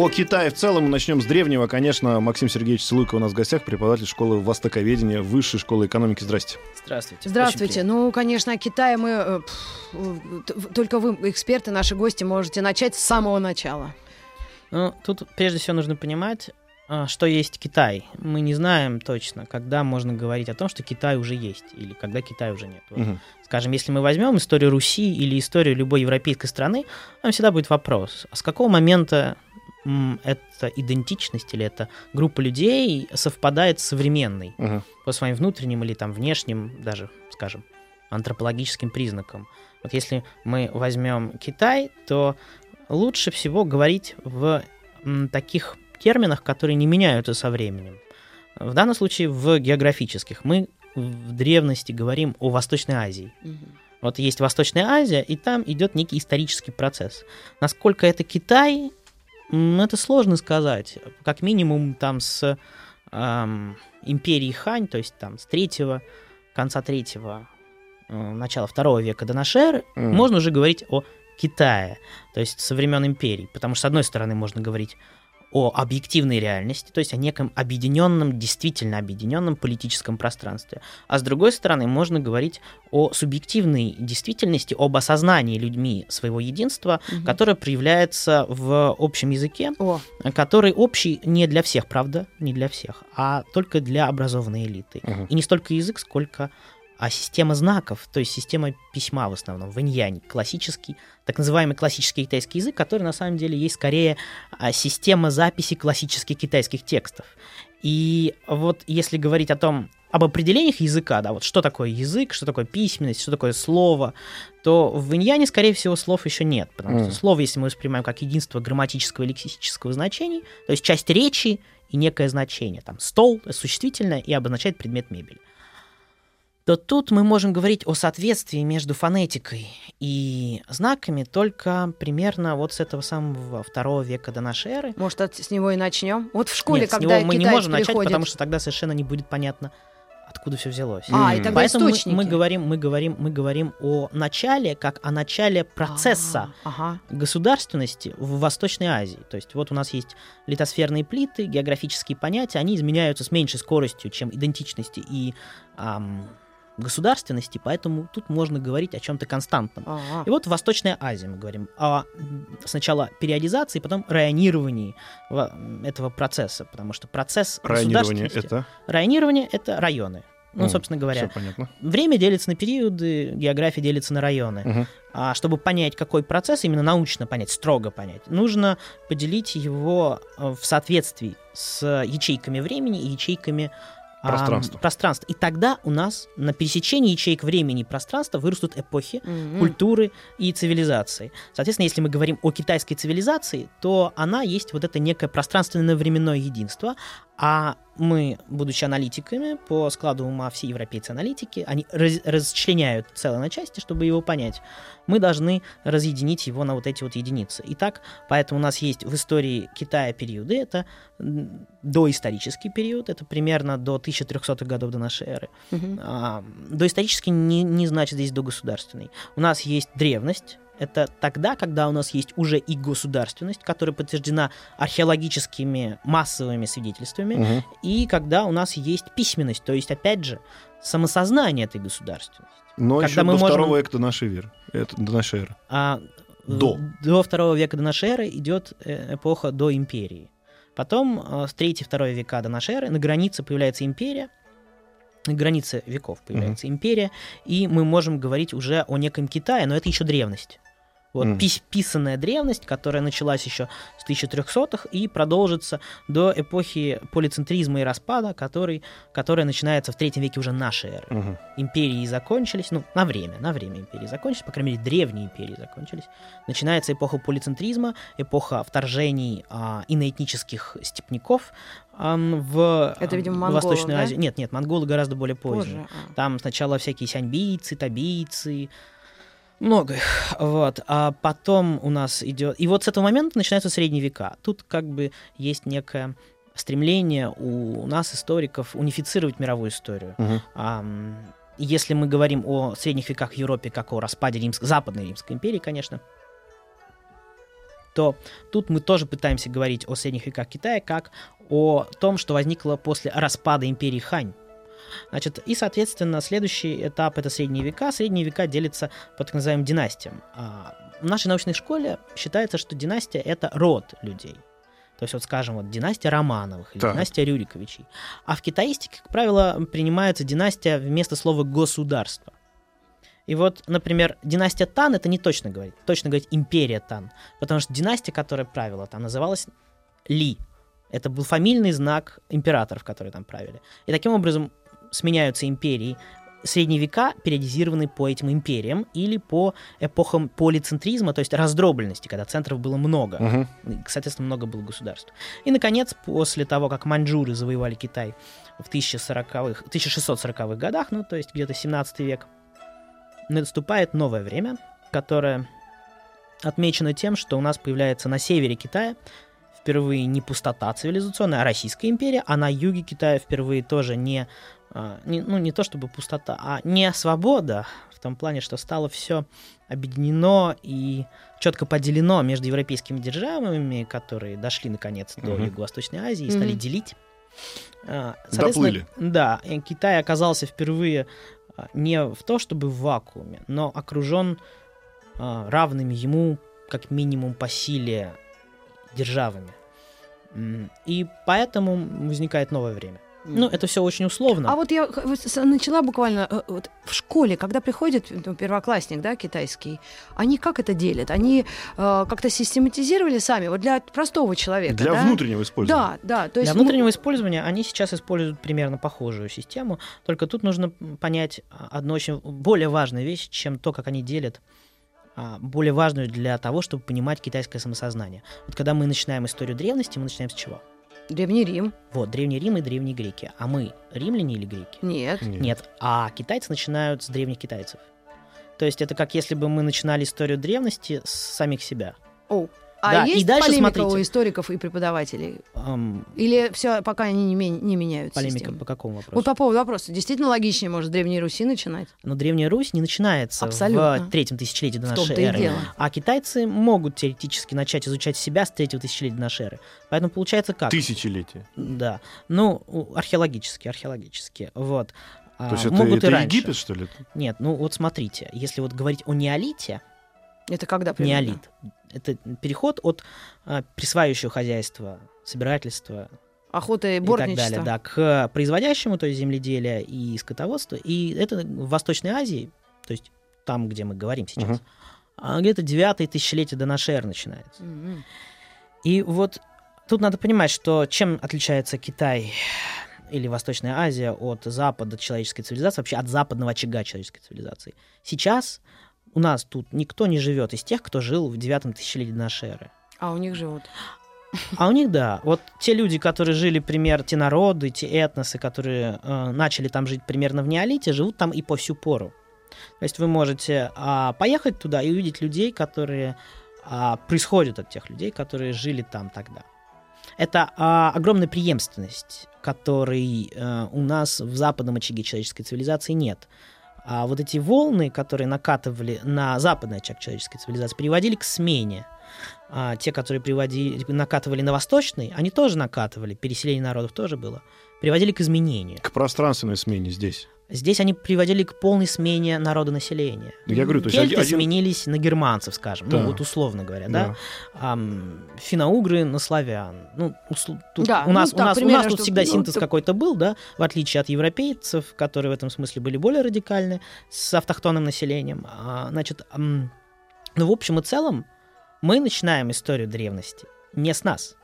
О Китае в целом мы начнем с древнего. Конечно, Максим Сергеевич Целуйко у нас в гостях, преподаватель школы востоковедения Высшей школы экономики. Здрасте. Здравствуйте. Здравствуйте. Ну, конечно, о Китае мы... э, Только вы, эксперты, наши гости, можете начать с самого начала. Ну, тут прежде всего нужно понимать, а, что есть Китай. Мы не знаем точно, когда можно говорить о том, что Китай уже есть, или когда Китая уже нет. Вот, Мгм. Скажем, если мы возьмем историю Руси или историю любой европейской страны, там всегда будет вопрос, а с какого момента м, эта идентичность или эта группа людей совпадает с современной Мгм. по своим внутренним или там внешним, даже, скажем, антропологическим признакам. Вот если мы возьмем Китай, то лучше всего говорить в таких терминах, которые не меняются со временем. В данном случае в географических. Мы в древности говорим о Восточной Азии. Вот есть Восточная Азия, и там идет некий исторический процесс. Насколько это Китай, это сложно сказать. Как минимум там с ам, империи Хань, то есть там с третьего, конца третьего, э, начала второго века до нашей эры, Мгм. можно уже говорить о Китае, то есть со времен империй. Потому что, с одной стороны, можно говорить о объективной реальности, то есть о неком объединенном, действительно объединенном политическом пространстве. А с другой стороны, можно говорить о субъективной действительности, об осознании людьми своего единства, Мгм. которое проявляется в общем языке, О, который общий не для всех, правда, не для всех, а только для образованной элиты. Мгм. И не столько язык, сколько а система знаков, то есть система письма в основном, вэньянь, классический, так называемый классический китайский язык, который на самом деле есть скорее а, система записи классических китайских текстов. И вот если говорить о том, об определениях языка, да, вот что такое язык, что такое письменность, что такое слово, то в иньяне, скорее всего, слов еще нет, потому Мгм. что слово, если мы воспринимаем как единство грамматического и лексического значений, то есть часть речи и некое значение, там стол, существительное и обозначает предмет мебели, то тут мы можем говорить о соответствии между фонетикой и знаками только примерно вот с этого самого второго века до нашей эры. может, от- с него и начнем? Вот в школе, Нет, с когда него мы не можем начать, приходит... потому что тогда совершенно не будет понятно, откуда все взялось. А, и тогда Поэтому мы, источники. мы говорим, мы говорим, мы говорим о начале, как о начале процесса А, Ага. государственности в Восточной Азии. То есть вот у нас есть литосферные плиты, географические понятия, они изменяются с меньшей скоростью, чем идентичности и ам, государственности, поэтому тут можно говорить о чем-то константном. Ага. И вот Восточная Азия мы говорим о сначала периодизации, потом районировании этого процесса, потому что процесс Районирование государственности- это... Районирование это районы. Ну, М, собственно говоря, Все понятно. время делится на периоды, география делится на районы. Мгм. А чтобы понять, какой процесс, именно научно понять, строго понять, нужно поделить его э, в соответствии с ячейками времени и ячейками ам, Пространства. пространства. И тогда у нас на пересечении ячеек времени и пространства вырастут эпохи, Мгм. культуры и цивилизации. Соответственно, если мы говорим о китайской цивилизации, то она есть вот это некое пространственное временное единство, а мы, будучи аналитиками, по складу ума все европейцы аналитики, они раз- расчленяют целое на части, чтобы его понять. Мы должны разъединить его на вот эти вот единицы. Итак, поэтому у нас есть в истории Китая периоды, это доисторический период, это примерно до 1300-х годов до нашей эры. Мгм. А, доисторический не, не значит здесь догосударственный. У нас есть древность. Это тогда, когда у нас есть уже и государственность, которая подтверждена археологическими массовыми свидетельствами, Мгм. и когда у нас есть письменность, то есть, опять же, самосознание этой государственности. Но Когда еще мы до можем- второго века до нашей веры. Это до нашей эры. А э, До. до второго века до нашей эры идет э, эпоха до империи. Потом э, с 3-2 века до нашей эры на границе появляется империя, на границе веков появляется империя, и мы можем говорить уже о неком Китае, но это еще древность. Вот Мгм. пис- писанная древность, которая началась еще с 1300-х и продолжится до эпохи полицентризма и распада, который, которая начинается в третьем веке уже нашей эры Мгм. империи закончились, ну, на время, на время империи закончились, по крайней мере, древние империи закончились. Начинается эпоха полицентризма, эпоха вторжений а, иноэтнических степняков в Это, видимо, в монголов, Восточную да? Азию. Нет, нет, монголы гораздо более поздние. Позже. а. Там сначала всякие сяньбийцы, табийцы, Много их. Вот. А потом у нас идет... И вот с этого момента начинаются средние века. Тут как бы есть некое стремление у нас, историков, унифицировать мировую историю. Мгм. Ам, Если мы говорим о средних веках в Европе, как о распаде Римск... Западной Римской империи, конечно, то тут мы тоже пытаемся говорить о средних веках Китая как о том, что возникло после распада империи Хань. Значит, и, соответственно, следующий этап — это средние века. Средние века делятся по так называемым династиям. А В нашей научной школе считается, что династия — это род людей. То есть, вот скажем, вот династия Романовых или Так. династия Рюриковичей. А в китаистике, как правило, принимается династия вместо слова государство. И вот, например, династия Тан это не точно говорить. Точно говорить империя Тан. Потому что династия, которая правила там, называлась Ли. Это был фамильный знак императоров, которые там правили. И таким образом сменяются империи. Средние века периодизированы по этим империям или по эпохам полицентризма, то есть раздробленности, когда центров было много. И, Соответственно, много было государств. И, наконец, после того, как маньчжуры завоевали Китай в 1040-х, 1640-х годах, ну, то есть где-то 17 век, наступает новое время, которое отмечено тем, что у нас появляется на севере Китая впервые не пустота цивилизационная, а Российская империя, а на юге Китая впервые тоже не, не- ну, не то чтобы пустота, а не свобода, в том плане, что стало все объединено и четко поделено между европейскими державами, которые дошли наконец до Мгм. Юго-Восточной Азии и стали Мгм. делить. А, Доплыли. Да, Китай оказался впервые а, не в то чтобы в вакууме, но окружен а, равными ему как минимум по силе державами. И поэтому возникает новое время. Ну, это все очень условно. А вот я начала буквально э, вот в школе, когда приходит ну, первоклассник, да, китайский, они как это делят? Они э, как-то систематизировали сами, вот для простого человека, Для да? внутреннего использования. Да, да, то есть Для ну, внутреннего использования они сейчас используют примерно похожую систему, только тут нужно понять а, одну очень более важную вещь, чем то, как они делят, а, более важную для того, чтобы понимать китайское самосознание. Вот когда мы начинаем историю древности, мы начинаем с чего? Древний Рим. Вот, Древний Рим и Древние Греки. А мы римляне или греки? Нет. Нет. Нет. А китайцы начинают с древних китайцев. То есть это как если бы мы начинали историю древности с самих себя. О, а Да, и есть дальше полемика смотрите. у историков и преподавателей? Ам, Или все пока они не, ме- не меняют полемика систему? по какому вопросу? Вот по поводу вопроса. Действительно логичнее, может, Древней Руси начинать? Но Древняя Русь не начинается Абсолютно. в третьем тысячелетии до нашей и эры. дело. А китайцы могут теоретически начать изучать себя с третьего тысячелетия до нашей эры. Поэтому получается как? Тысячелетие. Да. Ну, археологически, археологически. Вот. А, То есть это, могут это и раньше. Египет, что ли? Нет, ну вот смотрите, если вот говорить о неолите, Это когда примерно? неолит, это переход от а, присваивающего хозяйства, собирательства Охота и и так далее, да, к производящему, то есть земледелия и скотоводству. И это в Восточной Азии, то есть там, где мы говорим сейчас, а где-то девятое тысячелетие до нашей эры начинается. Мгм. И вот тут надо понимать, что чем отличается Китай или Восточная Азия от запада человеческой цивилизации, вообще от западного очага человеческой цивилизации. Сейчас у нас тут никто не живет из тех, кто жил в девятом тысячелетии нашей эры. А у них живут. А у них, да, вот те люди, которые жили, пример, те народы, те этносы, которые э, начали там жить примерно в неолите, живут там и по сю пору. То есть вы можете а, поехать туда и увидеть людей, которые а, происходят от тех людей, которые жили там тогда. Это а, огромная преемственность, которой э, у нас в западном очаге человеческой цивилизации нет. А вот эти волны, которые накатывали на западный очаг человеческой цивилизации, приводили к смене. А те, которые приводили, накатывали на восточный, они тоже накатывали, переселение народов тоже было, приводили к изменению. К пространственной смене здесь. Здесь они приводили к полной смене народонаселения. Я говорю, то есть Кельты один- сменились на германцев, скажем, Да. ну вот условно говоря, Да. да. Ам, финно-угры на славян. Ну, усл- тут Да, у нас, ну у так, нас, у примерно, нас тут что- всегда ну, синтез то- какой-то был, да, в отличие от европейцев, которые в этом смысле были более радикальны, с автохтонным населением. А, значит, ам, ну, в общем и целом, мы начинаем историю древности не с нас,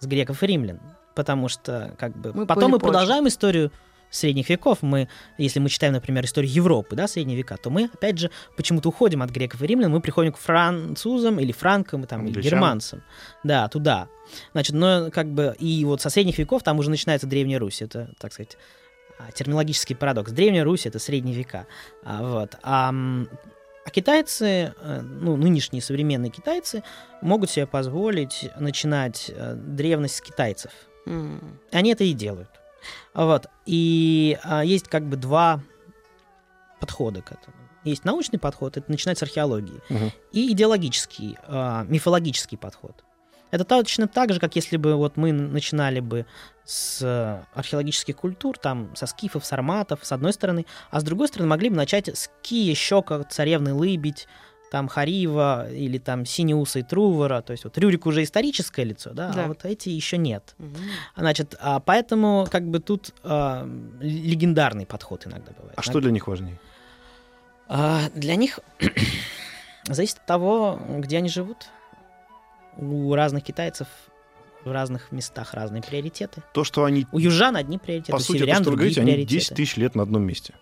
с греков и римлян, потому что, как бы, Мы потом мы позже. продолжаем историю средних веков. Мы, если мы читаем, например, историю Европы, да, средние века, то мы, опять же, почему-то уходим от греков и римлян, мы приходим к французам или франкам, там, или германцам. Да, туда. Значит, но как бы, и вот со средних веков там уже начинается Древняя Русь. Это, так сказать, а, терминологический парадокс. Древняя Русь — это средние века. А, вот. А, А китайцы, э, ну, нынешние современные китайцы, могут себе позволить начинать э, древность с китайцев. М. Они это и делают. Вот. И а, есть как бы два подхода к этому. Есть научный подход, это начинать с археологии, Мгм. и идеологический, а, мифологический подход. Это точно так же, как если бы вот мы начинали бы с археологических культур, там, со скифов, сарматов, с одной стороны, а с другой стороны могли бы начать с Кия, Щека, Царевны Лыбедь, там, Харива или там Синеуса и Трувора, то есть вот Рюрик уже историческое лицо, да, Да. а вот эти еще нет. Мгм. Значит, а поэтому как бы тут а, легендарный подход иногда бывает. А что для них важнее? А, для них зависит от того, где они живут. У разных китайцев в разных местах разные приоритеты. То, что они, У южан одни приоритеты, по у сути, то, северян что вы говорите, они приоритеты. 10 тысяч лет на одном месте.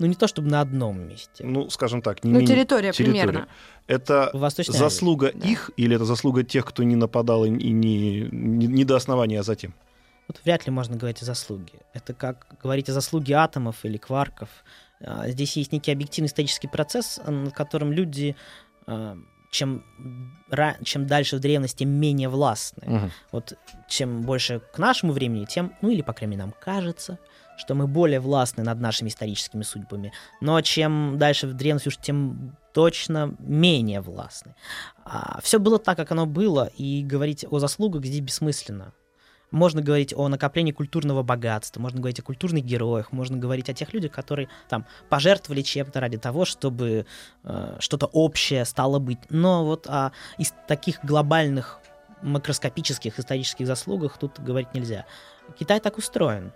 Ну, не то чтобы на одном месте. Ну, скажем так, не Ну, менее- территория примерно. Это заслуга Да. их или это заслуга тех, кто не нападал и не, не, не до основания, а затем? Вот вряд ли можно говорить о заслуге. Это как говорить о заслуге атомов или кварков. А, Здесь есть некий объективный исторический процесс, над которым люди, а, чем, чем дальше в древности, тем менее властны. Мгм. Вот чем больше к нашему времени, тем, ну или, по крайней мере, нам кажется, что мы более властны над нашими историческими судьбами. Но чем дальше в древности, уж тем точно менее властны. все было так, как оно было, и говорить о заслугах здесь бессмысленно. Можно говорить о накоплении культурного богатства, можно говорить о культурных героях, можно говорить о тех людях, которые там пожертвовали чем-то ради того, чтобы э, что-то общее стало быть. Но вот о из таких глобальных макроскопических исторических заслугах тут говорить нельзя. Китай так устроен.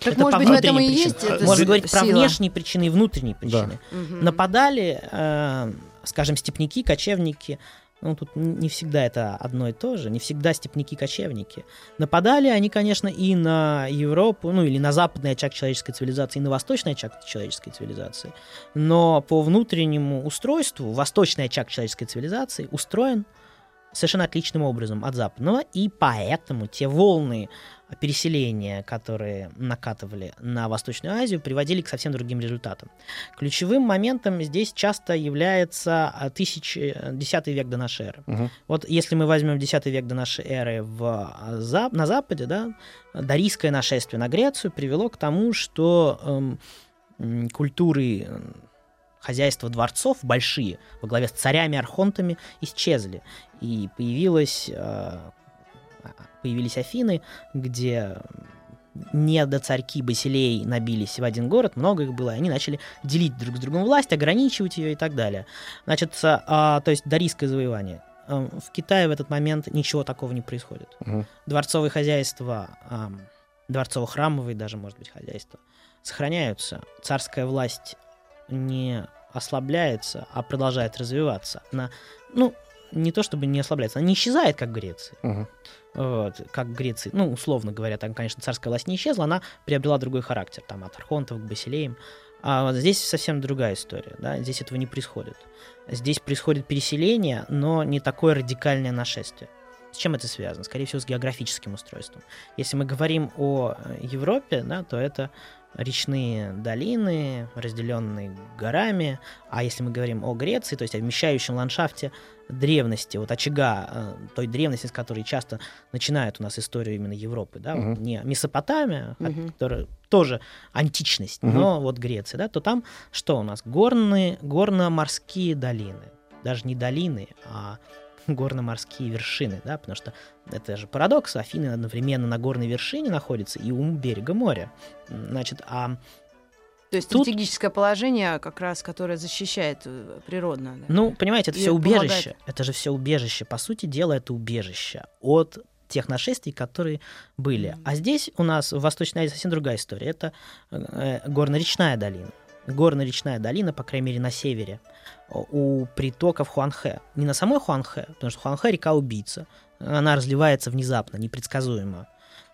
Так, Это может быть, в этом и есть эта Можно говорить про внешние причины и внутренние причины. Мгм. Нападали, э, скажем, степняки, кочевники. Ну, тут не всегда это одно и то же, не всегда степняки-кочевники. Нападали они, конечно, и на Европу, ну, или на западный очаг человеческой цивилизации, и на восточный очаг человеческой цивилизации. Но по внутреннему устройству восточный очаг человеческой цивилизации устроен совершенно отличным образом от западного, и поэтому те волны переселения, которые накатывали на Восточную Азию, приводили к совсем другим результатам. Ключевым моментом здесь часто является а, тысяч- э, 10 век до нашей эры. Мгм. Вот если мы возьмем 10 век до нашей эры в, а, на Западе, да, дарийское нашествие на Грецию привело к тому, что эм, культуры хозяйства дворцов большие во главе с царями, архонтами исчезли. И появилась, э, появились Афины, где не до царьки Басилей набились в один город, много их было, и они начали делить друг с другом власть, ограничивать ее и так далее. Значит, а, то есть дарийское завоевание. Эм, В Китае в этот момент ничего такого не происходит. Мгм. Дворцовые хозяйства, ам, дворцово-храмовые даже, может быть, хозяйства, сохраняются. Царская власть не ослабляется, а продолжает развиваться. Она, ну, не то чтобы не ослабляется, она не исчезает, как в Греции. Мгм. Вот, как в Греции, ну, условно говоря, там, конечно, царская власть не исчезла, она приобрела другой характер, там, от архонтов к басилеям. А вот здесь совсем другая история, да, здесь этого не происходит. Здесь происходит переселение, но не такое радикальное нашествие. С чем это связано? Скорее всего, с географическим устройством. Если мы говорим о э, Европе, да, то это речные долины, разделенные горами. А если мы говорим о Греции, то есть о вмещающем ландшафте древности, вот очага э, той древности, с которой часто начинают у нас историю именно Европы, да, вот Мгм. не Месопотамия, Мгм. которая тоже античность, Мгм. но вот Греция, да, то там что у нас? Горные, горно-морские долины. Даже не долины, а горно-морские вершины, да, потому что это же парадокс, Афины одновременно на горной вершине находятся и у берега моря. Значит, а То есть Тут- стратегическое положение, как раз, которое защищает э, природно. да. Ну, понимаете, это И все помогает. убежище. Это же все убежище. По сути дела, это убежище от тех нашествий, которые были. Мгм. А здесь у нас в Восточной Азии совсем другая история. Это э, горно-речная долина. Горно-речная долина, по крайней мере, на севере, у притоков Хуанхэ. Не на самой Хуанхэ, потому что Хуанхэ река убийца. Она разливается внезапно, непредсказуемо.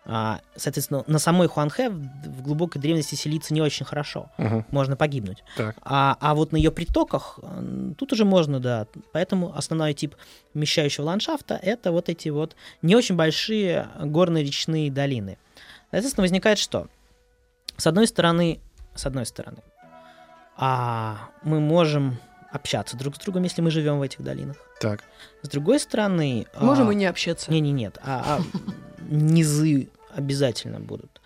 А, соответственно, на самой Хуанхэ в глубокой древности селиться не очень хорошо. Мгм. Можно погибнуть. Так. А, а вот на ее притоках тут уже можно, да. Поэтому основной тип вмещающего ландшафта это вот эти вот не очень большие горно-речные долины. Соответственно, возникает что? С одной стороны, с одной стороны, а, мы можем общаться друг с другом, если мы живем в этих долинах. Так. С другой стороны... Можем а, и не общаться. Не, не, нет. А, а низы обязательно будут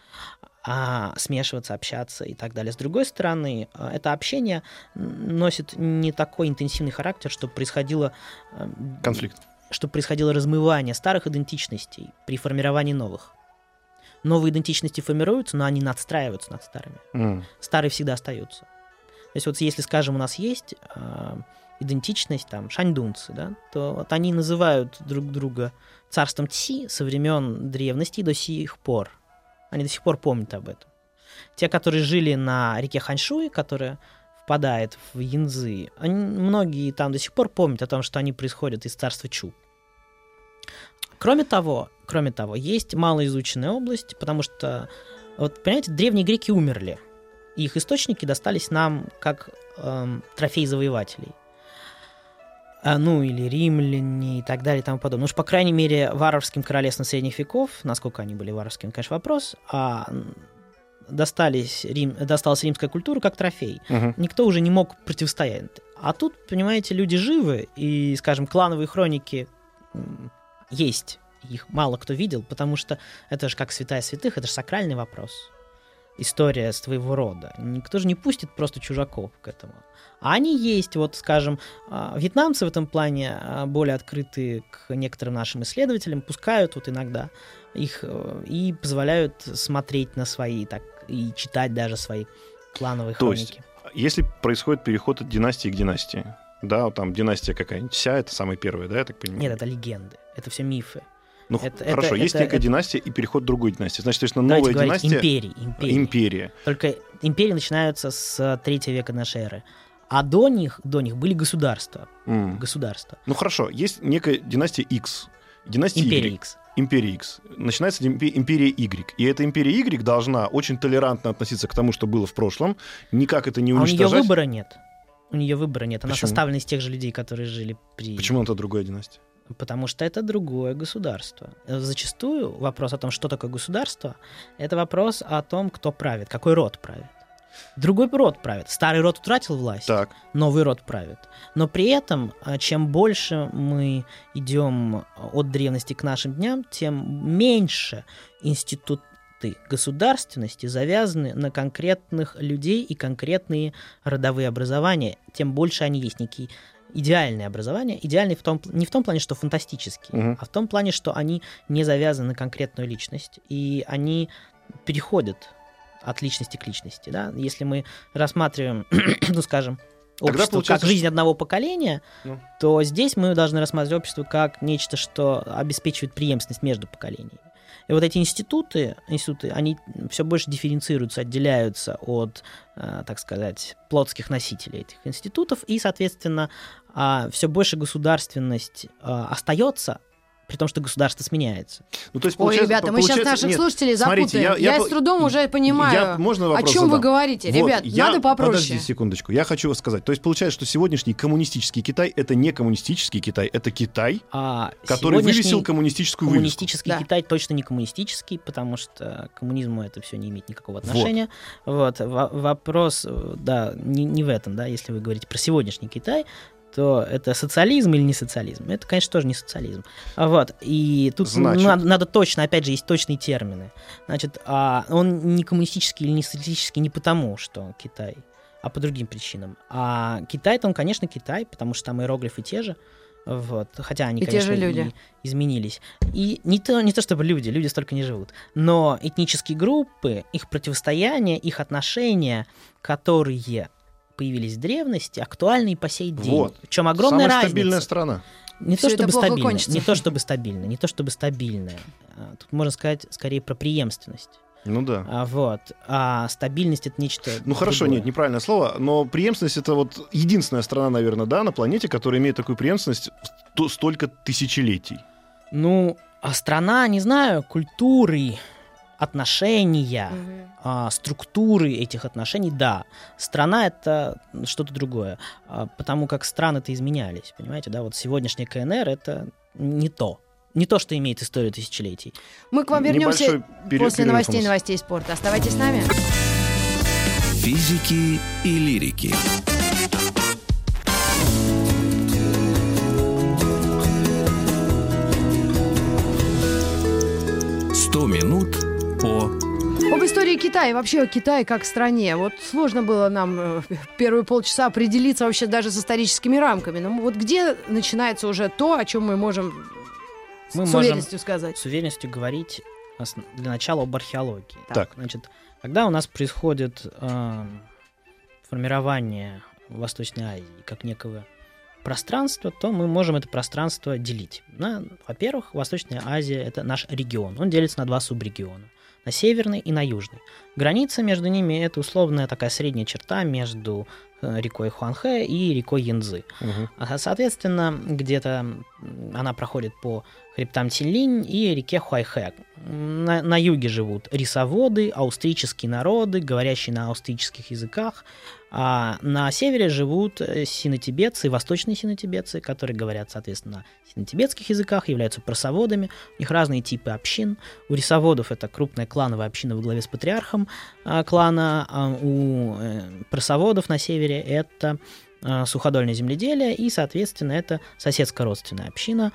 а, смешиваться, общаться и так далее. С другой стороны, а, это общение носит не такой интенсивный характер, чтобы происходило а, Конфликт. чтобы происходило размывание старых идентичностей при формировании новых. Новые идентичности формируются, но они надстраиваются над старыми. М. Старые всегда остаются. То есть вот если, скажем, у нас есть э, идентичность, там, шаньдунцы, да, то вот они называют друг друга царством Ци со времен древности до сих пор. Они до сих пор помнят об этом. Те, которые жили на реке Ханьшуй, которая впадает в Янзы, они, многие там до сих пор помнят о том, что они происходят из царства Чу. Кроме того, кроме того, есть малоизученная область, потому что, вот, понимаете, древние греки умерли, и их источники достались нам как эм, трофей завоевателей. А, ну, или римляне и так далее и тому подобное. Ну уж, по крайней мере, варварским королевствам средних веков, насколько они были варварскими, конечно, вопрос, а достались Рим, досталась римская культура как трофей Мгм. никто уже не мог противостоять. А тут, понимаете, люди живы, и, скажем, клановые хроники есть. Их мало кто видел, потому что это же как святая святых, это же сакральный вопрос. История своего рода. Никто же не пустит просто чужаков к этому. А они есть, вот, скажем, а, вьетнамцы в этом плане а, более открыты к некоторым нашим исследователям, пускают вот иногда их э, и позволяют смотреть на свои, так, и читать даже свои клановые То есть, хроники. Если происходит переход от династии к династии, да, вот там династия какая-нибудь, вся это самая первая, да, я так понимаю? Нет, это легенды, это все мифы. Ну, это- хорошо, это- есть это- некая это- династия и переход к другой династии. Значит, то есть, Давайте новая говорить династия... империи, империи. Империя. Только империи начинаются с третьего века нашей эры. А до них, до них были государства. М. Государства. Ну хорошо, есть некая династия X, династия Империя Y, X. империя X. Начинается импе- империя Y. И эта империя Y должна очень толерантно относиться к тому, что было в прошлом, никак это не А у нее уничтожать. выбора нет. У нее выбора нет. Она Почему? составлена из тех же людей, которые жили при... Почему это другая династия? Потому что это другое государство. Э, Зачастую вопрос о том, что такое государство, это вопрос о том, кто правит, какой род правит. Другой род правит. Старый род утратил власть. Так, новый род правит. Но при этом, а, чем больше мы идем от древности к нашим дням, тем меньше институты государственности завязаны на конкретных людей и конкретные родовые образования, тем больше они есть некие идеальные образования. Идеальные в том, не в том плане, что фантастические, Мгм. а в том плане, что они не завязаны на конкретную личность, и они переходят от личности к личности. Да? Если мы рассматриваем, ну, скажем, общество как жизнь одного поколения, Ну. то здесь мы должны рассматривать общество как нечто, что обеспечивает преемственность между поколениями. И вот эти институты, институты, они все больше дифференцируются, отделяются от, э, так сказать, плотских носителей этих институтов, и, соответственно, все больше государственность э, остается, при том, что государство сменяется. ну то есть Ой, получается- ребята, мы сейчас наших нет, слушателей смотрите, запутаем. Я, по- с трудом уже понимаю, я- можно о вопрос чем вы задам? говорите. Вот, Ребят, я- надо попроще. Подожди секундочку. Я хочу вас сказать. То есть получается, что сегодняшний коммунистический Китай это не коммунистический Китай, это Китай, А который вывесил коммунистическую вывеску. коммунистический Да. Китай точно не коммунистический, потому что к коммунизму это все не имеет никакого отношения. Вот, Во- вопрос, э, да, не, не в этом, да, если вы говорите про сегодняшний Китай, то это социализм или не социализм? Это, конечно, тоже не социализм. Вот, и тут Значит- надо, надо точно, опять же, есть точные термины. Значит, а он не коммунистический или не социалистический не потому, что Китай, а по другим причинам. А Китай-то он, конечно, Китай, потому что там иероглифы те же, вот, хотя они, И те конечно, же люди. и изменились. И не то, не то чтобы люди, люди столько не живут, но этнические группы, их противостояние, их отношения, которые появились в древности, актуальны и по сей день. Вот. В чем огромная Самая разница. стабильная страна. Не то чтобы стабильно, кончится. не то чтобы стабильно, не то чтобы стабильное. А, Тут можно сказать скорее про преемственность. Ну да. А, вот. А стабильность это нечто. Ну хорошо, другое. нет, неправильное слово, но преемственность это вот единственная страна, наверное, да, на планете, которая имеет такую преемственность сто- столько тысячелетий. Ну, а страна, не знаю, культуры, отношения, Мгм. А, структуры этих отношений, да. Страна это что-то другое, а, потому как страны-то изменялись, понимаете, да, вот сегодняшняя КНР это не то. Не то, что имеет историю тысячелетий. Мы к вам вернемся Небольшой пере- после перерыв новостей новостей спорта. Оставайтесь с нами. Физики и лирики. И вообще о Китае как стране. Вот сложно было нам э, первые полчаса определиться вообще даже с историческими рамками. Но вот где начинается уже то, о чем мы можем Мы с можем уверенностью сказать? с уверенностью говорить для начала об археологии. Так. Значит, когда у нас происходит э, формирование Восточной Азии как некого пространства, то мы можем это пространство делить. На, во-первых, Восточная Азия — это наш регион. Он делится на два субрегиона. На северный и на южный. Граница между ними — это условная такая средняя черта между э, рекой Хуанхэ и рекой Янцзы. Мгм. А, Соответственно, где-то она проходит по хребтам Тинлинь и реке Хуайхэ. На, на юге живут рисоводы, аустрические народы, говорящие на аустрических языках. А на севере живут э, синотибетцы, восточные синотибетцы, которые говорят, соответственно, на синотибетских языках, являются просоводами. У них разные типы общин. У рисоводов это крупная клановая община во главе с патриархом а, клана. а у э, просоводов на севере это э, суходольное земледелие, и, соответственно, это соседско-родственная община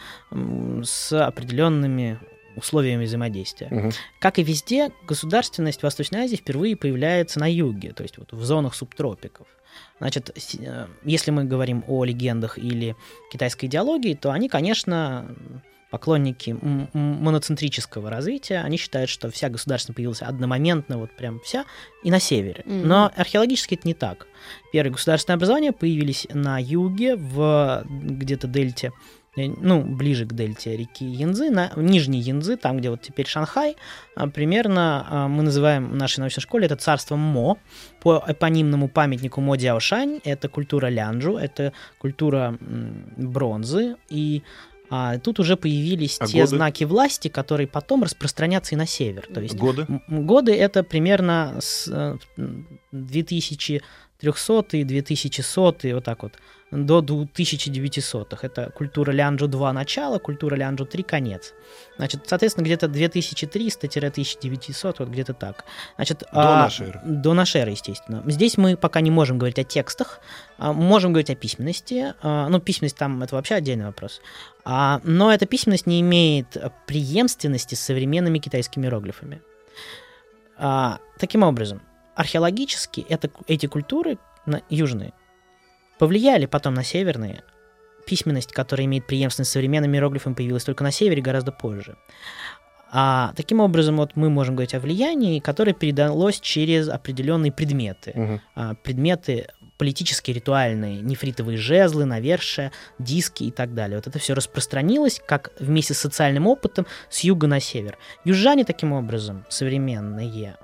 с определенными условиями взаимодействия. Мгм. Как и везде, государственность в Восточной Азии впервые появляется на юге, то есть вот в зонах субтропиков. Значит, э, если мы говорим о легендах или китайской идеологии, то они, конечно, поклонники моноцентрического развития, они считают, что вся государственность появилась одномоментно, вот прям вся, и на севере. Мгм. Но археологически это не так. Первые государственные образования появились на юге, в где-то дельте, ну, ближе к дельте реки Янзы, на нижней Янзы, там, где вот теперь Шанхай, а, примерно а, мы называем в нашей научной школе это царство Мо, по эпонимному памятнику Мо Дяошань, это культура Лянджу, это культура бронзы, и а, тут уже появились А те годы? знаки власти, которые потом распространятся и на север. То есть Годы? Годы это примерно с э, м, 2300 2100 вот так вот до 2900 это культура Лянджу 2 начало культура Лянджу 3 конец. Значит соответственно где-то 2300-1900 вот где-то так. Значит До а, нашей эры. до нашей эры естественно. Здесь мы пока не можем говорить о текстах а, можем говорить о письменности. А, ну письменность там это вообще отдельный вопрос. А, но эта письменность не имеет преемственности с современными китайскими иероглифами. А, таким образом, археологически это, эти культуры на, южные повлияли потом на северные. Письменность, которая имеет преемственность с современными иероглифами, появилась только на севере гораздо позже. А таким образом, вот мы можем говорить о влиянии, которое передалось через определенные предметы. Мгм. А, предметы политические, ритуальные, нефритовые жезлы, навершие, диски и так далее. Вот это все распространилось, как вместе с социальным опытом, с юга на север. Южане, таким образом, современные,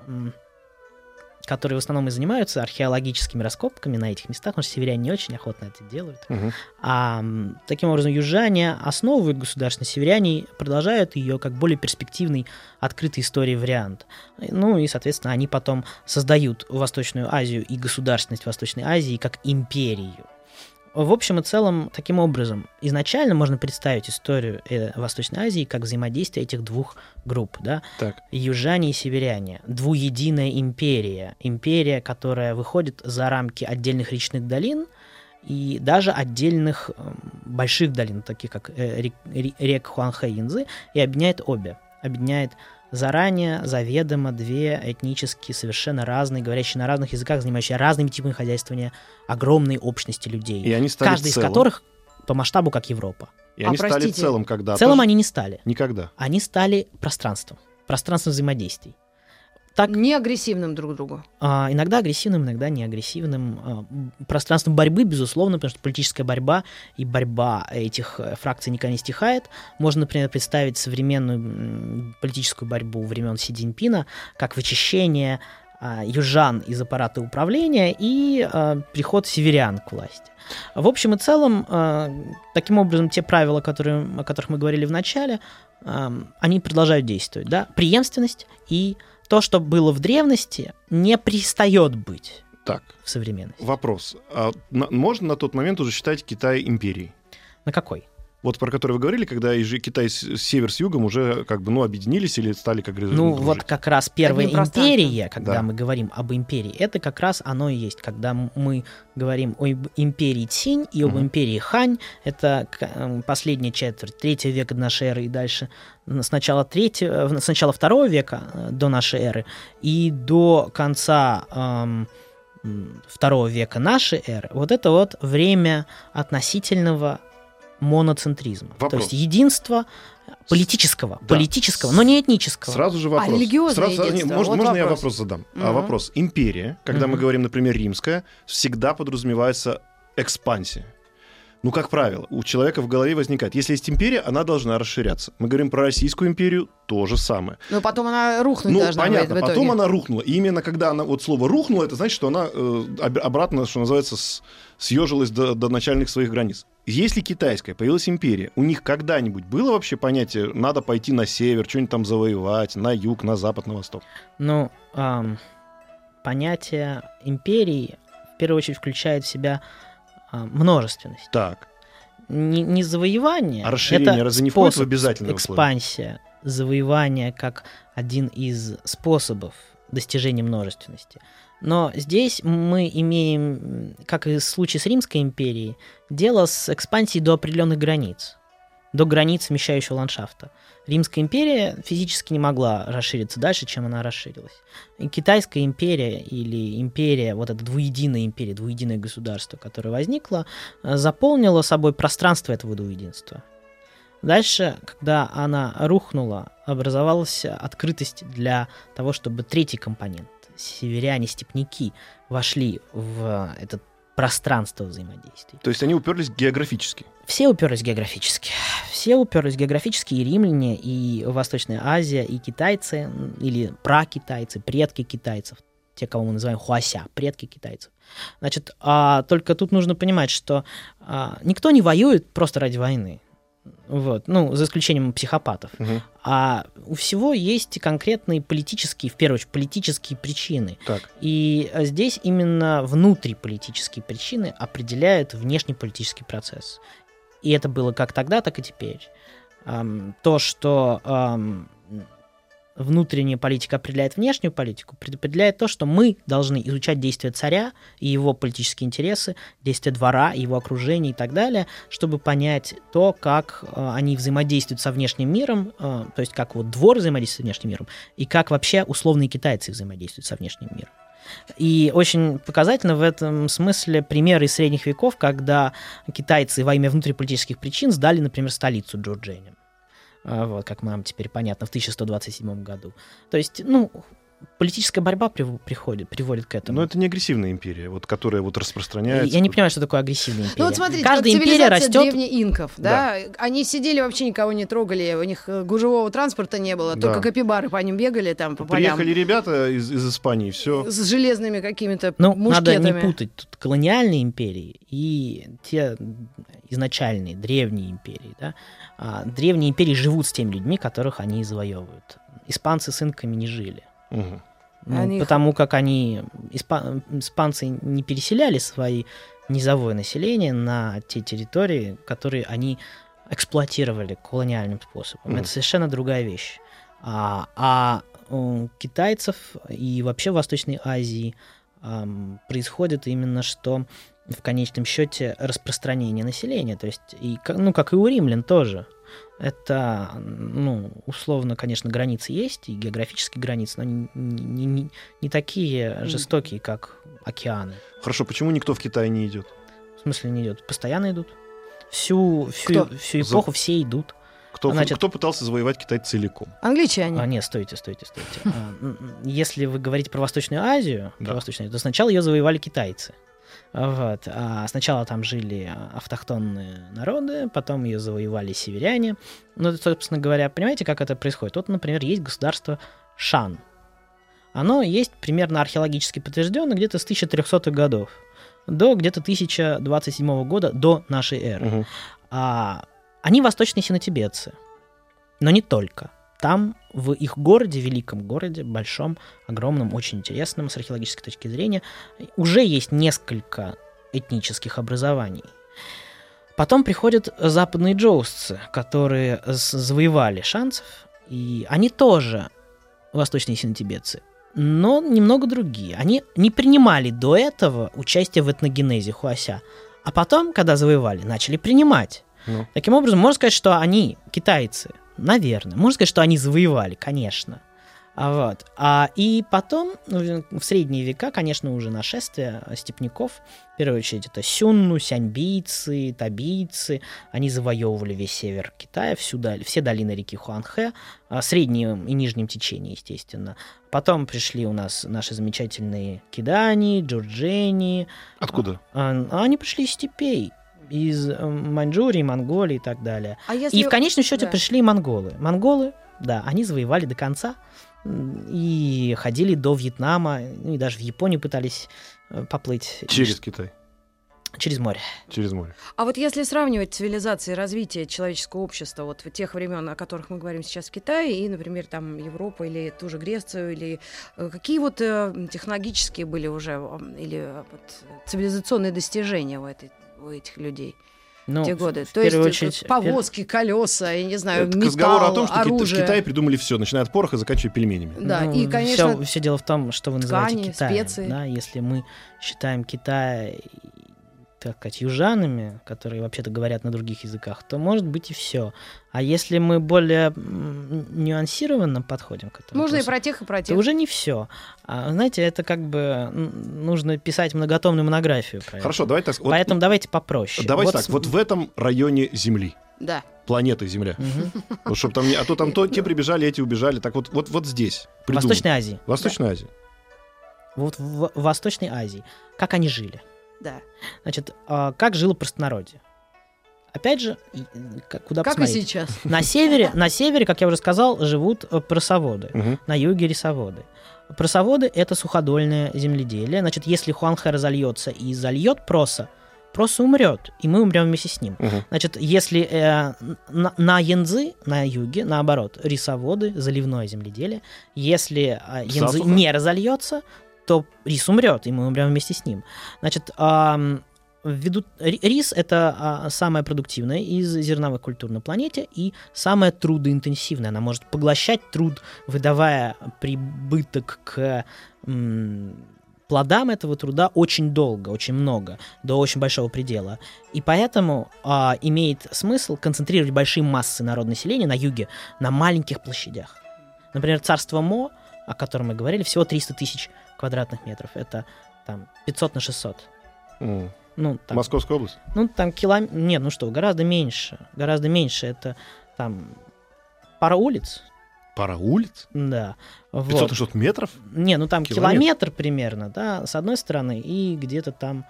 которые в основном и занимаются археологическими раскопками на этих местах, потому что северяне не очень охотно это делают. Мгм. А таким образом южане основывают государственность, северяне продолжают ее как более перспективный, открытый истории вариант. Ну и, соответственно, они потом создают Восточную Азию и государственность Восточной Азии как империю. В общем и целом, таким образом, изначально можно представить историю э, Восточной Азии как взаимодействие этих двух групп, да, Так. южане и северяне, двуединая империя, империя, которая выходит за рамки отдельных речных долин и даже отдельных эм, больших долин, таких как э, рек, ре- рек Хуанхэ и Янзы, и объединяет обе. Объединяет заранее, заведомо две этнически совершенно разные, говорящие на разных языках, занимающие разными типами хозяйствования, огромные общности людей, И они стали каждый из целым. которых по масштабу как Европа. И А, они стали простите, целым когда В целом они не стали. Никогда. Они стали пространством, пространством взаимодействий. Так Не агрессивным друг к другу. А, иногда агрессивным, иногда не агрессивным. А, пространством борьбы, безусловно, потому что политическая борьба и борьба этих э, фракций никогда не стихает. Можно, например, представить современную политическую борьбу времен Си Цзиньпина как вычищение а, южан из аппарата управления и а, приход северян к власти. В общем и целом, а, таким образом, те правила, которые, о которых мы говорили в начале, а, они продолжают действовать. Да? Преемственность и то, что было в древности, не перестает быть Так, в современности. вопрос. А на- можно на тот момент уже считать Китай империей? На какой? Вот про который вы говорили, когда Китай с север с югом уже как бы, ну, объединились или стали, как говорится, Ну, дружить? вот как раз первая Одним империя, когда Да. мы говорим об империи, это как раз оно и есть. Когда мы говорим об империи Цинь и об Мгм. империи Хань, это эм, последняя четверть третьего века до нашей эры и дальше с начала, третьего, э, с начала второго века э, до нашей эры и до конца эм, второго века нашей эры, вот это вот время относительного моноцентризма. То Вопрос. есть единство политического, Да. политического, но не этнического. Сразу же вопрос. А религиозное Сразу- не, единство? можно, Вот можно я вопрос. вопрос задам? А Мгм. вопрос. Империя, когда мы Мгм. говорим, например, римская, всегда подразумевается экспансия. Ну, как правило, у человека в голове возникает, если есть империя, она должна расширяться. Мы говорим про Российскую империю, то же самое. Но потом она рухнуть Ну, должна понятно, в итоге. потом она рухнула. И именно когда она, вот слово рухнула, это значит, что она э, об- обратно, что называется, с- съежилась до, до начальных своих границ. Если китайская появилась империя, у них когда-нибудь было вообще понятие, надо пойти на север, что-нибудь там завоевать, на юг, на запад, на восток? Ну, ам, понятие империи в первую очередь включает в себя множественность. Так. Не, не завоевание. А расширение это разве не входит в условия? Экспансия, завоевание как один из способов достижения множественности. Но здесь мы имеем, как и в случае с Римской империей, дело с экспансией до определенных границ, до границ смещающего ландшафта. Римская империя физически не могла расшириться дальше, чем она расширилась. И Китайская империя или империя, вот эта двуединая империя, двуединое государство, которое возникло, э, заполнила собой пространство этого двуединства. Дальше, когда она рухнула, образовалась открытость для того, чтобы третий компонент, северяне, степняки, вошли в это пространство взаимодействий. То есть они уперлись географически. Все уперлись географически. Все уперлись географически, и римляне, и Восточная Азия, и китайцы, или пракитайцы, предки китайцев, те, кого мы называем хуася, предки китайцев. Значит, а, только тут нужно понимать, что а, никто не воюет просто ради войны. Вот, ну, за исключением психопатов. Мгм. А у всего есть конкретные политические, в первую очередь, политические причины. Так. И э, здесь именно внутриполитические причины определяют внешнеполитический процесс. И это было как тогда, так и теперь. То, что внутренняя политика определяет внешнюю политику, предопределяет то, что мы должны изучать действия царя и его политические интересы, действия двора, его окружения и так далее, чтобы понять то, как э, они взаимодействуют со внешним миром, э, то есть как вот двор взаимодействует с внешним миром, и как вообще условные китайцы взаимодействуют со внешним миром. И очень показательно в этом смысле примеры из средних веков, когда китайцы во имя внутриполитических причин сдали, например, столицу Джорджини. А, Вот, как нам теперь понятно, в 1127 году. То есть, ну, политическая борьба приходит, приводит к этому. Но это не агрессивная империя, вот, которая вот распространяется. Я не понимаю, что такое агрессивная империя. Ну вот смотрите, Каждая империя растет древних инков, да? Они сидели, вообще никого не трогали, у них э, гужевого транспорта не было, Да. только капибары по ним бегали там по полям. Приехали ребята из, из Испании, все. С железными какими-то Ну, мушкетами. надо не путать тут колониальные империи и те изначальные древние империи. Да? А, древние империи живут с теми людьми, которых они завоевывают. Испанцы с инками не жили. Ну, Они потому как они, испа- испанцы не переселяли свои низовое население на те территории, которые они эксплуатировали колониальным способом. Мгм. Это совершенно другая вещь. А, а у китайцев и вообще в Восточной Азии ам, происходит именно что в конечном счете распространение населения. То есть, и, ну, как и у римлян тоже. Это, ну, условно, конечно, границы есть, и географические границы, но не, не- не- не такие жестокие, как океаны. Хорошо, почему никто в Китай не идет? В смысле не идут? Постоянно идут. Всю, всю, Кто? всю За- эпоху все идут. Кто, Значит- кто пытался завоевать Китай целиком? Англичане. А, нет, стойте, стойте, стойте. А, Если вы говорите про Восточную Азию, про Восточную Азию, то сначала ее завоевали китайцы. Вот. А сначала там жили автохтонные народы, потом ее завоевали северяне. Ну, собственно говоря, понимаете, как это происходит? Вот, например, есть государство Шан. Оно есть примерно археологически подтверждено где-то с 1300-х годов до где-то 1027 года до нашей эры. Мгм. А, они восточные синотибетцы. Но не только. Там, в их городе, великом городе, большом, огромном, очень интересном с археологической точки зрения, уже есть несколько этнических образований. Потом приходят западные джоусцы, которые завоевали шансов, и они тоже восточные синотибетцы, но немного другие. Они не принимали до этого участие в этногенезе Хуася, а потом, когда завоевали, начали принимать. Ну. Таким образом, можно сказать, что они китайцы, наверное. Можно сказать, что они завоевали, конечно. А вот. А, и потом, ну, в средние века, конечно, уже нашествие степняков, в первую очередь, это сюнну, сяньбийцы, табийцы, они завоевывали весь север Китая, всю, дал- все долины реки Хуанхэ, а, среднем и нижнем течении, естественно. Потом пришли у нас наши замечательные кидани, джурджени. Откуда? А, а они пришли из степей, из э, Маньчжурии, Монголии и так далее. А если... И в конечном счете да. пришли монголы. Монголы, да, они завоевали до конца и ходили до Вьетнама, ну и даже в Японию пытались э, поплыть Через Китай, через море. через море. А вот если сравнивать цивилизации развития человеческого общества вот в тех времен, о которых мы говорим сейчас в Китае, и, например, там Европа или ту же Грецию, или э, какие вот э, технологические были уже э, или вот, цивилизационные достижения у, этой, у этих людей Ну, в те годы? в То есть э, очередь, пер- повозки, колеса, я не знаю, Это металл, разговору о том, что в оружие. Китае придумали все, начиная от пороха, заканчивая пельменями. Да, Ну, и, конечно, все, дело в том, что вы называете ткани, Китаем. специи. Да, если мы считаем Китай, так сказать, южанами, которые вообще-то говорят на других языках, то может быть и все. А если мы более нюансированно подходим к этому, можно и про тех, и про то тех. уже не все. А, знаете, это как бы нужно писать многотомную монографию про Хорошо, это. давай так. вот- Поэтому давайте попроще. давайте Вот так. с- Вот в этом районе Земли, Да. планеты Земля, Мгм. вот чтоб там не, а то там то, те прибежали, эти убежали. Так вот, вот, вот здесь. В придумай. Восточной Азии. Восточная Азия. Вот в, в Восточной Азии. Как они жили? Да. Значит, а, как жило простонародье? Опять же, и, как- куда Как и посмотреть? сейчас. На севере, на севере, как я уже сказал, живут э, просоводы, Мгм. на юге рисоводы. Просоводы — это суходольное земледелие. Значит, если Хуанхэ разольется и зальет проса, проса умрет, и мы умрем вместе с ним. Мгм. Значит, если э, на, на Янзы, на юге, наоборот, рисоводы, заливное земледелие, если э, Янзы Засуха. не разольется, то рис умрет, и мы умрем вместе с ним. Значит, ввиду ри- рис это а, самая продуктивная из зерновых культур на планете и самая трудоинтенсивная. Она может поглощать труд, выдавая прибыток к плодам этого труда очень долго, очень много, до очень большого предела. И поэтому а, имеет смысл концентрировать большие массы народонаселения на юге на маленьких площадях. Например, царство Мо, о котором мы говорили, всего 300 тысяч квадратных метров. Это там 500 на 600. М. Ну, там, Московская область. ну, там километр... Нет, ну что, гораздо меньше. Гораздо меньше. Это там пара улиц. Пара улиц. Да. 500 Вот. на что-то метров. Не, ну там Километр. километр, примерно, да, с одной стороны, и где-то там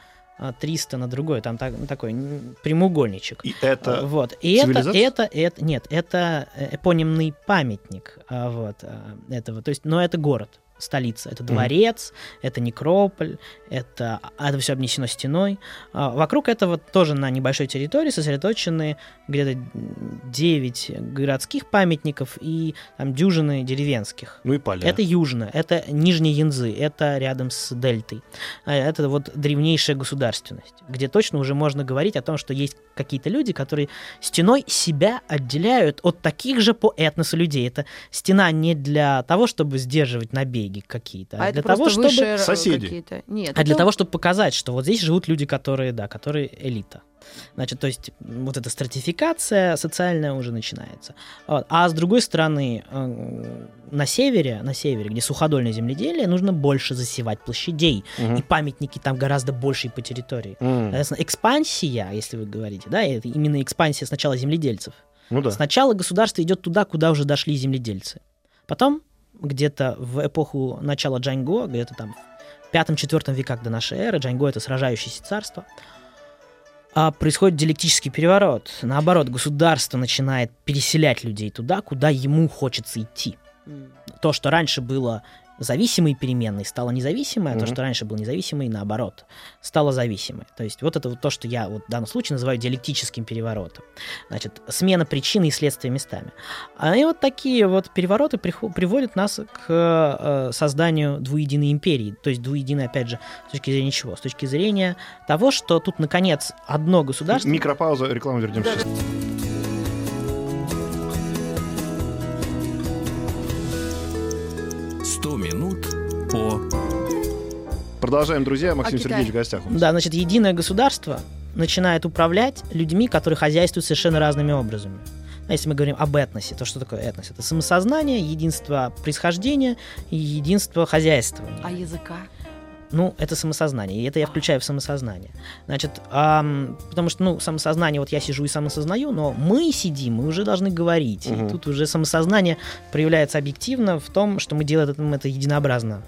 300 на другой. Там так- такой м, прямоугольничек. И А, это... Вот. И это, это, это, нет, это э, эпонимный памятник а, вот, а, этого. То есть, но это город, столица. Это дворец, это некрополь, это, а, это все обнесено стеной. А, Вокруг этого тоже на небольшой территории сосредоточены где-то 9 городских памятников и там дюжины деревенских. Ну и поля. Это южно, это нижние Янзы, это рядом с дельтой. А Это вот древнейшая государственность, где точно уже можно говорить о том, что есть какие-то люди, которые стеной себя отделяют от таких же по этносу людей. Это стена не для того, чтобы сдерживать набеги какие-то, а, А для это того, просто чтобы... Соседи. какие-то. Нет, А для это- того, чтобы показать, что вот здесь живут люди, которые, да, которые элита. Значит, то есть вот эта стратификация социальная уже начинается. Вот. А с другой стороны, э, на севере, на севере, где суходольное земледелие, нужно больше засевать площадей. Мгм. И памятники там гораздо больше по территории. М. Соответственно, экспансия, если вы говорите, да, это именно экспансия сначала земледельцев. Ну да. Сначала государство идет туда, куда уже дошли земледельцы. Потом, где-то в эпоху начала Джаньго, где-то там в пятом-четвертом веках до нашей эры, Джаньго — это сражающееся царство, а происходит диалектический переворот. Наоборот, государство начинает переселять людей туда, куда ему хочется идти. То, что раньше было зависимой переменной стала независимой, а то, Мгм. что раньше было независимой, наоборот, стало зависимой. То есть вот это вот то, что я вот в данном случае называю диалектическим переворотом. Значит, смена причины и следствия местами. А и вот такие вот перевороты приху- приводят нас к э, созданию двуединой империи. То есть двуединой, опять же, с точки зрения чего? С точки зрения того, что тут, наконец, одно государство... Микропауза, рекламу вернемся. Да, Продолжаем, друзья. Максим А? Сергеевич в гостях. у нас. Да, значит, единое государство начинает управлять людьми, которые хозяйствуют совершенно разными образами. А Если мы говорим об этносе, то что такое этнос? Это самосознание, единство происхождения и единство хозяйствования. А языка? Ну, это самосознание, и это я включаю в самосознание. Значит, ам, потому что, ну, самосознание, вот я сижу и самосознаю, но мы сидим, мы уже должны говорить. Мгм. И тут уже самосознание проявляется объективно в том, что мы делаем это, это единообразно.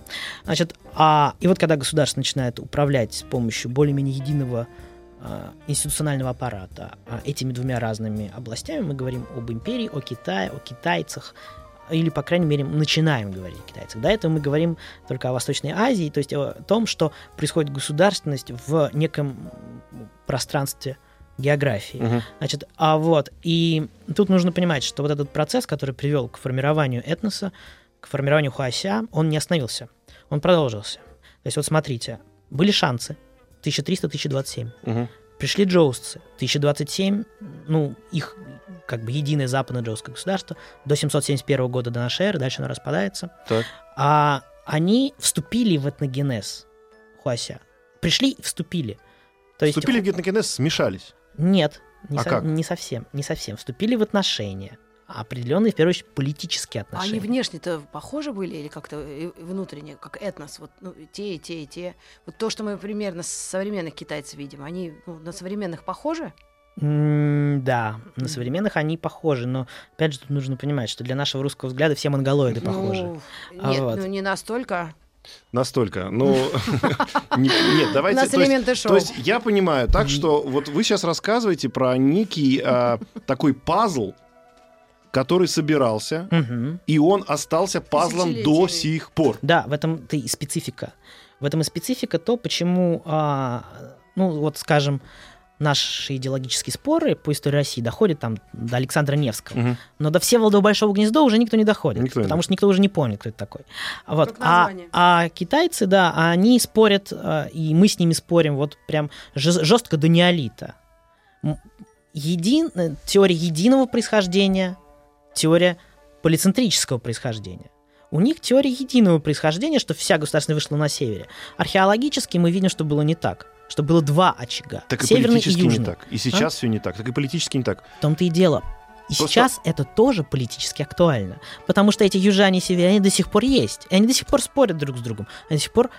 Значит, а, и вот когда государство начинает управлять с помощью более-менее единого а, институционального аппарата а, этими двумя разными областями, мы говорим об империи, о Китае, о китайцах, или, по крайней мере, начинаем говорить о китайцах. До этого мы говорим только о Восточной Азии, то есть о том, что происходит государственность в неком пространстве географии. Мгм. Значит, а вот, и тут нужно понимать, что вот этот процесс, который привел к формированию этноса, к формированию хуася, он не остановился, он продолжился. То есть вот смотрите, были шансы 1300-1027, Мгм. пришли джоустцы, 1027, ну, их как бы единое западное джоустское государство, до 771 года до нашей эры, дальше оно распадается. Так. А они вступили в этногенез хуася. Пришли и вступили. То есть Вступили в гетнокинез, смешались. нет, не, А со- как? не совсем, не совсем. Вступили в отношения. Определенные, в первую очередь, политические А отношения. они внешне-то похожи были или как-то э, внутренне, как этнос, вот ну, те, и те, и те. Вот то, что мы примерно с современных китайцев видим, они ну, на современных похожи? Да, на современных они похожи, но опять же тут нужно понимать, что для нашего русского взгляда все монголоиды похожи. Ну, А нет, вот. ну не настолько. Настолько. Ну, не- нет, У давайте... нас то есть- элементы шоу. То есть я понимаю так, что вот вы сейчас рассказываете про некий а, такой пазл, который собирался, и он остался пазлом до сих пор. Да, в этом-то и специфика. В этом и специфика то, почему, а, ну вот скажем, наши идеологические споры по истории России доходят там до Александра Невского. Мгм. Но до Всеволода Большого гнезда уже никто не доходит, Никто не потому что никто уже не помнит, кто это такой. А Вот. А, а китайцы, да, они спорят, э, и мы с ними спорим вот прям жест- жестко до неолита. Един, э, теория единого происхождения, теория полицентрического происхождения. У них теория единого происхождения, что вся государственность вышла на севере. Археологически мы видим, что было не так. Что было два очага. Так и северный и политически южный. не так. И сейчас все не так. Так и политически не так. В том-то и дело. И Просто- сейчас это тоже политически актуально. Потому что эти южане и северяне до сих пор есть. И они до сих пор спорят друг с другом. Они до сих пор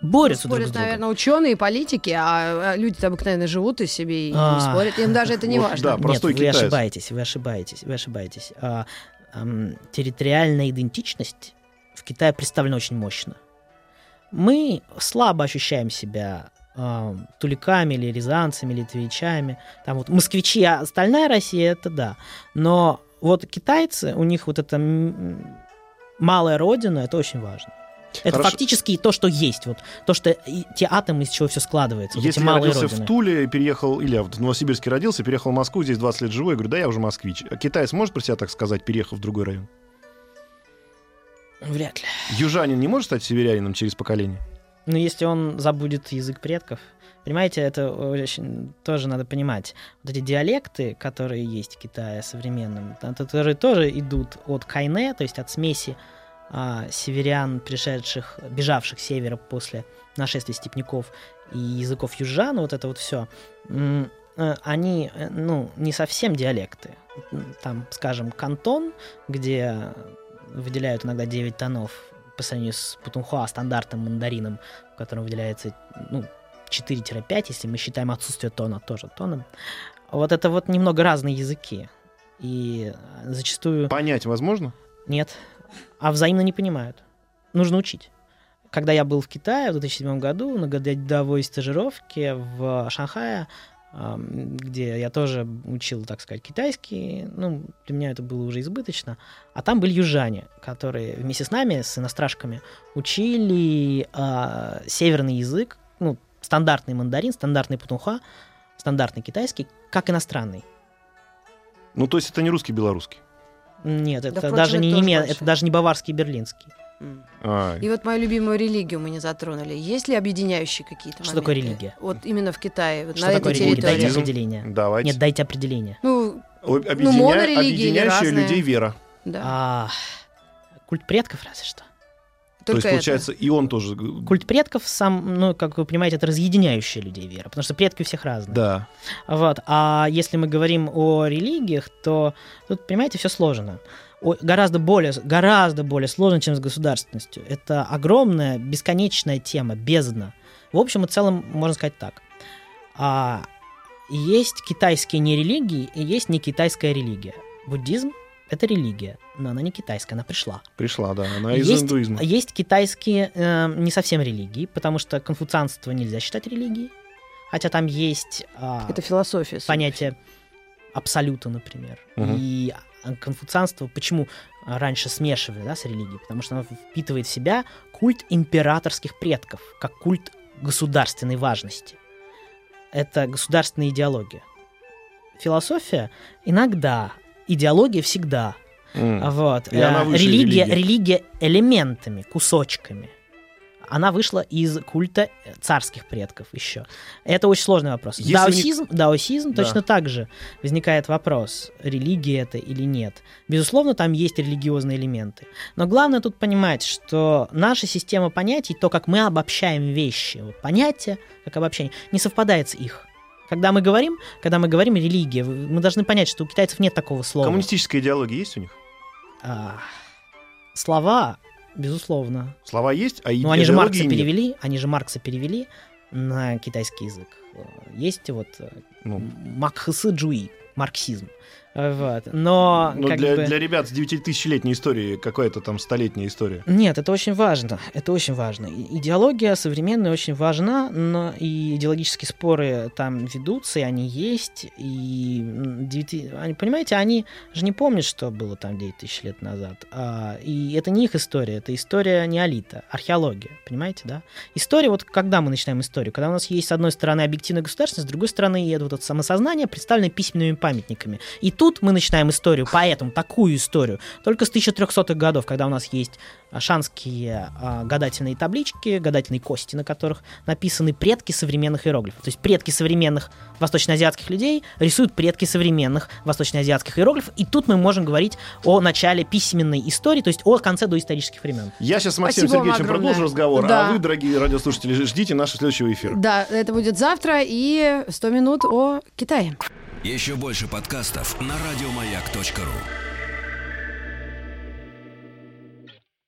борются друг с Спорят, другом. наверное, ученые, политики, а а люди-то обыкновенно живут и себе и не А. спорят. Им даже это не Вот, важно. да, простой Нет, вы китаец. ошибаетесь, вы ошибаетесь, вы ошибаетесь. А, ам, территориальная идентичность в Китае представлена очень мощно. Мы слабо ощущаем себя ам, туликами или рязанцами, или твичами. Там вот москвичи, а остальная Россия, это да. Но вот китайцы, у них вот эта малая родина, это очень важно. Это Хорошо. фактически то, что есть. Вот то, что и- те атомы, из чего все складывается. Вот Если эти я родился родины. в Туле, переехал, или я в Новосибирске родился, переехал в Москву, здесь 20 лет живу, я говорю, да, я уже москвич. А китаец может про себя так сказать, переехав в другой район? Вряд ли. Южанин не может стать северянином через поколение? Ну, если он забудет язык предков. Понимаете, это очень тоже надо понимать. Вот эти диалекты, которые есть в Китае современном, которые тоже идут от кайне, то есть от смеси а, северян, пришедших, бежавших с севера после нашествия степняков и языков южан, вот это вот все, они, э, ну, не совсем диалекты. Там, скажем, кантон, где выделяют иногда 9 тонов по сравнению с путунхуа, стандартным мандарином, в котором выделяется, ну, 4-5, если мы считаем отсутствие тона тоже тоном. Вот это вот немного разные языки. И зачастую Понять возможно? нет, а взаимно не понимают. Нужно учить. Когда я был в Китае в 2007 году на годовой стажировке в Шанхае, где я тоже учил, так сказать, китайский. Ну, для меня это было уже избыточно. А там были южане, которые вместе с нами, с иностражками, учили а, северный язык, ну, стандартный мандарин, стандартный путунхуа, стандартный китайский, как иностранный. Ну, то есть это не русский-белорусский. Нет, это впрочем, даже не неме- это даже не баварский, берлинский. А, И вот мою любимую религию мы не затронули. Есть ли объединяющие какие-то Что моменты? такое религия? Вот именно в Китае, вот Что на такое этой религия? Дайте территории. Китаизм. определение. давайте. Нет, дайте определение. Ну, О- объединя- монорелигии или Объединяющая людей вера. да. А, культ предков разве что. То Только есть, получается, и он тоже... Культ предков сам, ну, как вы понимаете, это разъединяющая людей вера, потому что предки у всех разные. Да. Вот. А если мы говорим о религиях, то тут, понимаете, все сложно. Гораздо более, гораздо более сложно, чем с государственностью. Это огромная, бесконечная тема, бездна. В общем и целом, можно сказать так. А, есть китайские нерелигии и есть не китайская религия. Буддизм — это религия, но она не китайская, она пришла. Пришла, да. Она из Есть, индуизма. есть китайские э, не совсем религии, потому что конфуцианство нельзя считать религией. Хотя там есть а, Это философия. понятие абсолюта, например. Мгм. И конфуцианство почему раньше смешивали да, с религией? Потому что оно впитывает в себя культ императорских предков, как культ государственной важности. Это государственная идеология. Философия иногда, идеология всегда. А Вот. И она Э, выше религия, религия элементами, кусочками. Она вышла из культа царских предков еще. Это очень сложный вопрос. Если даосизм, даосизм Да. точно так же возникает вопрос, религия это или нет. Безусловно, там есть религиозные элементы. Но главное тут понимать, что наша система понятий, то, как мы обобщаем вещи, вот понятия, как обобщение, не совпадает с их. Когда мы говорим, когда мы говорим религия, мы должны понять, что у китайцев нет такого слова. Коммунистическая идеология есть у них? А, слова, безусловно. Слова есть, а Ну, они же Маркса нет. перевели, они же Маркса перевели на китайский язык. Э, Есть вот э, Ну, Макхысы Джуи, марксизм. Вот. Но ну, как для, бы... для ребят с 9000-летней историей какая-то там столетняя история. Нет, это очень важно. Это очень важно. Идеология современная очень важна, но и идеологические споры там ведутся, и они есть. И, они, понимаете, они же не помнят, что было там 9 тысяч лет назад. А, и это не их история, это история неолита, археология, понимаете, да? История, вот когда мы начинаем историю? Когда у нас есть, с одной стороны, объективная государственность, с другой стороны, это вот это самосознание, представленное письменными памятниками. И тут мы начинаем историю, поэтому такую историю, только с 1300-х годов, когда у нас есть шанские а, гадательные таблички, гадательные кости, на которых написаны предки современных иероглифов. То есть предки современных восточноазиатских людей рисуют предки современных восточноазиатских иероглифов, и тут мы можем говорить о начале письменной истории, то есть о конце доисторических времен. Я сейчас с Максимом Спасибо Сергеевичем продолжу разговор, Да. а вы, дорогие радиослушатели, ждите нашего следующего эфира. Да, это будет завтра и 100 минут о Китае. Еще больше подкастов на радиомаяк.ру.